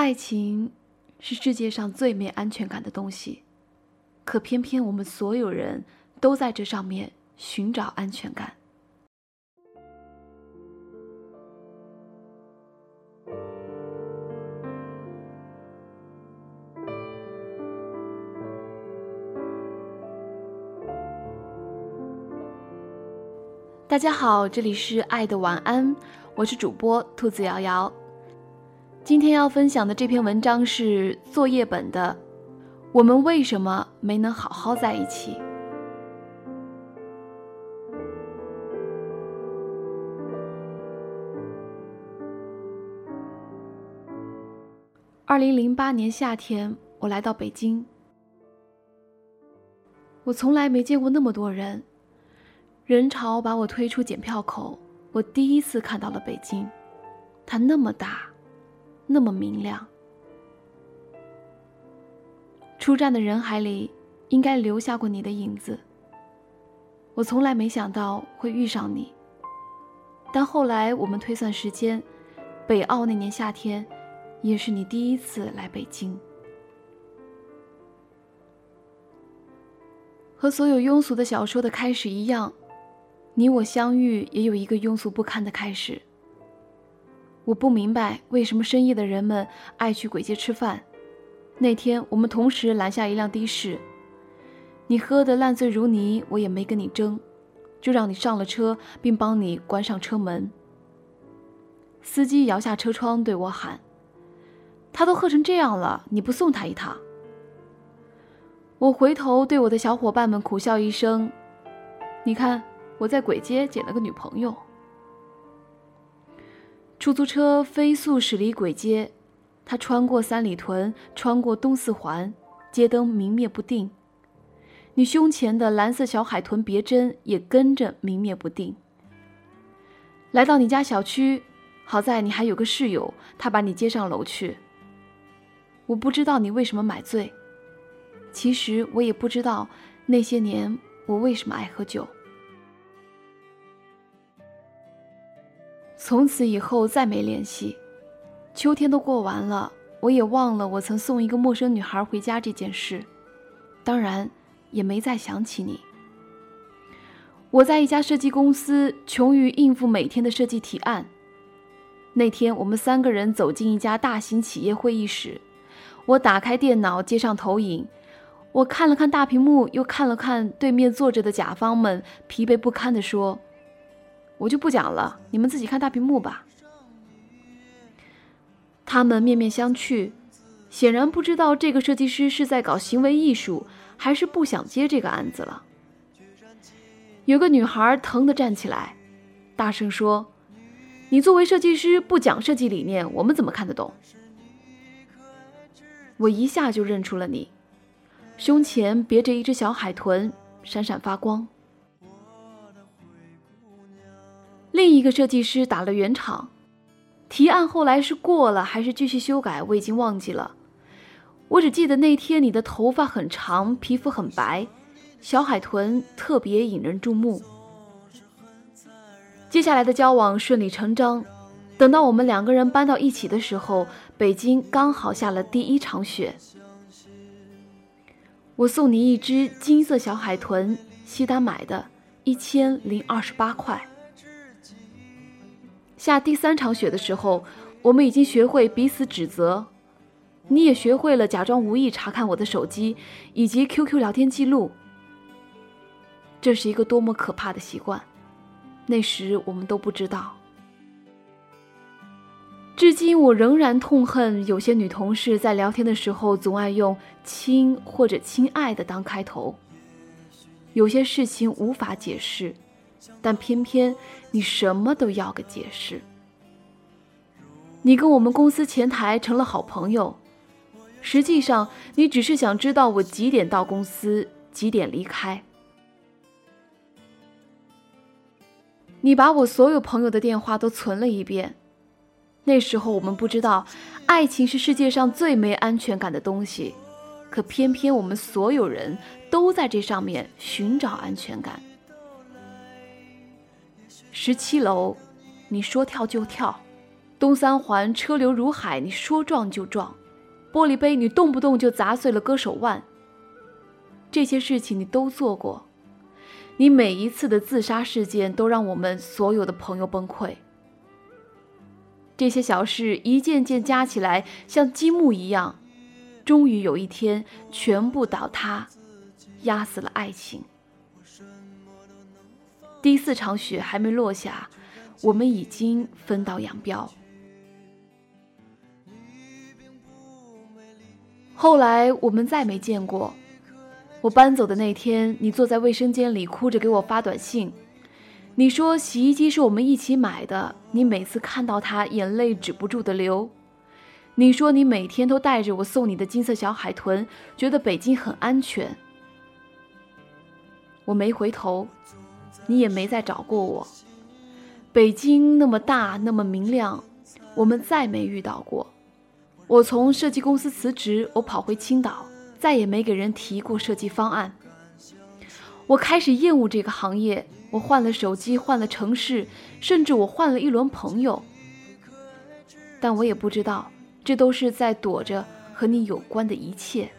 爱情是世界上最没安全感的东西，可偏偏我们所有人都在这上面寻找安全感。大家好，这里是爱的晚安，我是主播兔子瑶瑶。今天要分享的这篇文章是作业本的。我们为什么没能好好在一起？二零零八年夏天，我来到北京，我从来没见过那么多人。人潮把我推出检票口，我第一次看到了北京，它那么大，那么明亮。出站的人海里，应该留下过你的影子。我从来没想到会遇上你，但后来我们推算时间，北澳那年夏天，也是你第一次来北京。和所有庸俗的小说的开始一样。你我相遇也有一个庸俗不堪的开始。我不明白为什么深夜的人们爱去鬼街吃饭。那天我们同时拦下一辆的士，你喝得烂醉如泥，我也没跟你争，就让你上了车，并帮你关上车门。司机摇下车窗对我喊：“他都喝成这样了，你不送他一趟？”我回头对我的小伙伴们苦笑一声：“你看。”我在鬼街捡了个女朋友。出租车飞速驶离鬼街，它穿过三里屯，穿过东四环，街灯明灭不定。你胸前的蓝色小海豚别针也跟着明灭不定。来到你家小区，好在你还有个室友，他把你接上楼去。我不知道你为什么买醉，其实我也不知道那些年我为什么爱喝酒。从此以后再没联系，秋天都过完了，我也忘了我曾送一个陌生女孩回家这件事，当然也没再想起你。我在一家设计公司，穷于应付每天的设计提案。那天我们三个人走进一家大型企业会议室，我打开电脑接上投影，我看了看大屏幕，又看了看对面坐着的甲方们，疲惫不堪地说。我就不讲了，你们自己看大屏幕吧。他们面面相觑，显然不知道这个设计师是在搞行为艺术，还是不想接这个案子了。有个女孩疼的站起来，大声说：“你作为设计师不讲设计理念，我们怎么看得懂？”我一下就认出了你，胸前别着一只小海豚，闪闪发光。另一个设计师打了圆场，提案后来是过了还是继续修改，我已经忘记了。我只记得那天你的头发很长，皮肤很白，小海豚特别引人注目。接下来的交往顺理成章，等到我们两个人搬到一起的时候，北京刚好下了第一场雪。我送你一只金色小海豚，西单买的，一千零二十八块。下第三场雪的时候，我们已经学会彼此指责，你也学会了假装无意查看我的手机以及 QQ 聊天记录。这是一个多么可怕的习惯，那时我们都不知道。至今我仍然痛恨有些女同事在聊天的时候总爱用“亲”或者“亲爱的”当开头。有些事情无法解释。但偏偏你什么都要个解释。你跟我们公司前台成了好朋友，实际上你只是想知道我几点到公司，几点离开。你把我所有朋友的电话都存了一遍。那时候我们不知道，爱情是世界上最没安全感的东西，可偏偏我们所有人都在这上面寻找安全感。十七楼，你说跳就跳，东三环车流如海，你说撞就撞；玻璃杯你动不动就砸碎了割手腕。这些事情你都做过，你每一次的自杀事件都让我们所有的朋友崩溃。这些小事一件件加起来，像积木一样，终于有一天全部倒塌，压死了爱情。第四场雪还没落下，我们已经分道扬镳。后来我们再没见过。我搬走的那天，你坐在卫生间里哭着给我发短信。你说洗衣机是我们一起买的，你每次看到它，眼泪止不住的流。你说你每天都带着我送你的金色小海豚，觉得北京很安全。我没回头，你也没再找过我。北京那么大，那么明亮，我们再没遇到过。我从设计公司辞职，我跑回青岛，再也没给人提过设计方案。我开始厌恶这个行业，我换了手机，换了城市，甚至我换了一轮朋友。但我也不知道，这都是在躲着和你有关的一切。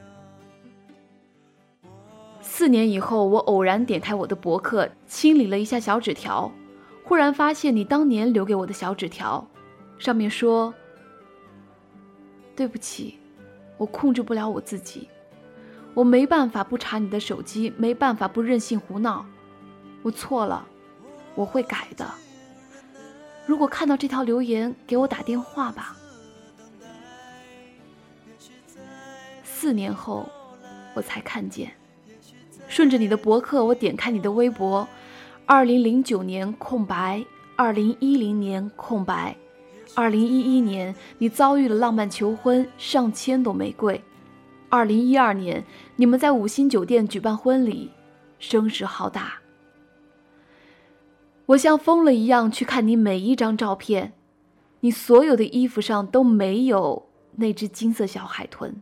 四年以后，我偶然点开我的博客，清理了一下小纸条，忽然发现你当年留给我的小纸条，上面说。对不起，我控制不了我自己，我没办法不查你的手机，没办法不任性胡闹，我错了，我会改的。如果看到这条留言，给我打电话吧。四年后，我才看见，顺着你的博客，我点开你的微博，二零零九年空白，二零一零年空白。二零一一年，你遭遇了浪漫求婚，上千朵玫瑰。二零一二年，你们在五星酒店举办婚礼，声势浩大。我像疯了一样去看你每一张照片，你所有的衣服上都没有那只金色小海豚。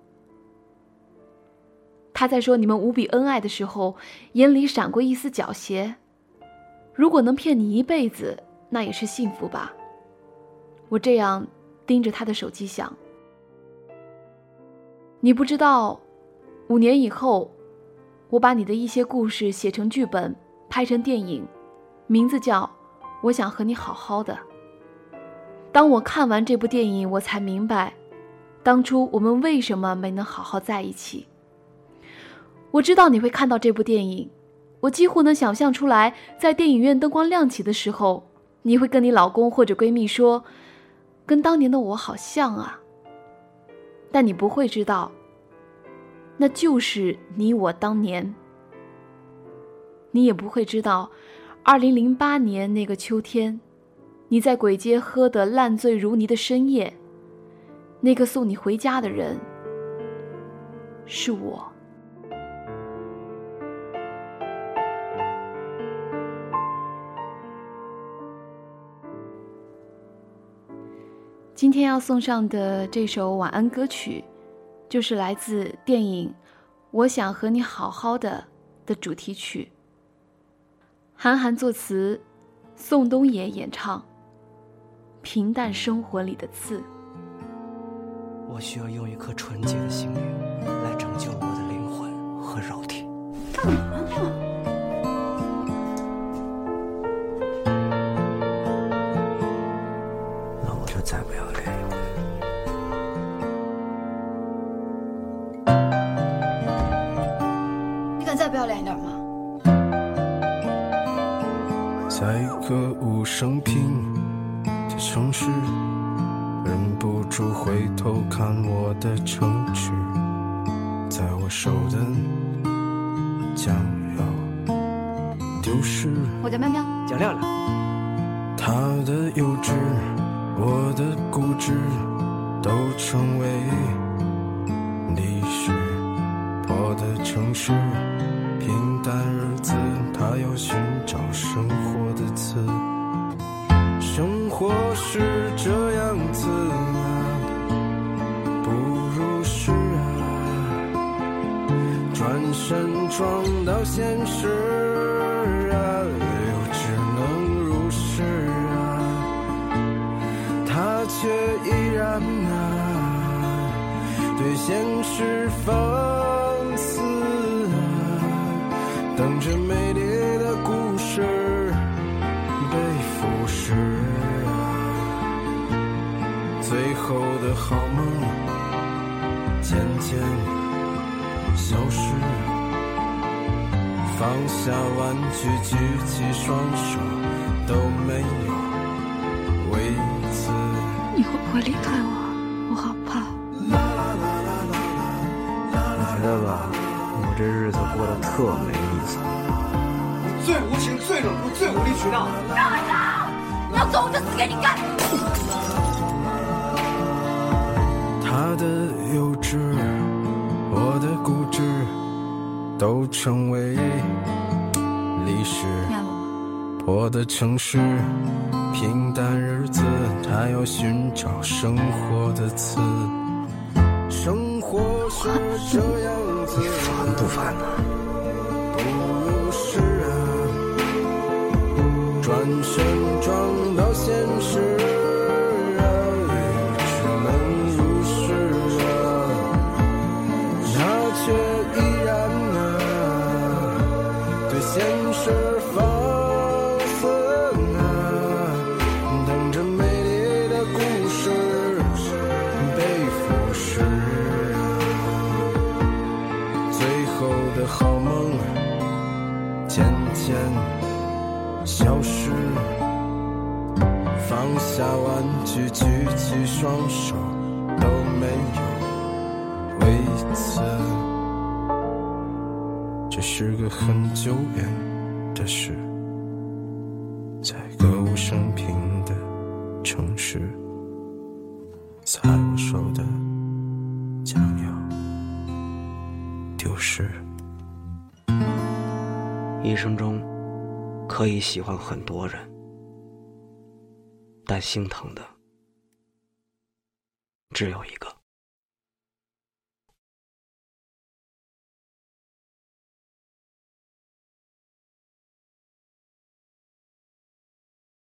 他在说你们无比恩爱的时候，眼里闪过一丝狡黠。如果能骗你一辈子，那也是幸福吧。我这样盯着他的手机想，你不知道，五年以后，我把你的一些故事写成剧本，拍成电影，名字叫《我想和你好好的》。当我看完这部电影，我才明白，当初我们为什么没能好好在一起。我知道你会看到这部电影。我几乎能想象出来，在电影院灯光亮起的时候，你会跟你老公或者闺蜜说：“跟当年的我好像啊。”但你不会知道，那就是你我当年。你也不会知道，二零零八年那个秋天，你在鬼街喝得烂醉如泥的深夜，那个送你回家的人是我。今天要送上的这首晚安歌曲，就是来自电影《我想和你好好的》的主题曲。韩寒作词，宋冬野演唱。平淡生活里的刺。我需要用一颗纯洁的心城市，忍不住回头看我的城池，在我手的将要丢失。我叫喵喵，叫亮亮。他的幼稚，我的固执，都成为历史。破的城市，对现实放肆啊，等着美丽的故事被腐蚀啊，最后的好梦渐渐消失。放下玩具，举起双手，都没有为此。你会不会离开？我过得特没意思。你最无情、最冷酷、最无理取闹。要走我就死给你看！他的幼稚，我的固执，都成为历史。我的城市，平淡日子，他要寻找生活的词。生活是这样你，烦不烦呢？不如诗啊，转身撞渐消失，放下玩具，举起双手，都没有为此。这是个很久远的事，在歌舞升平的城市，在我手的将要丢失。一生中可以喜欢很多人，但心疼的只有一个。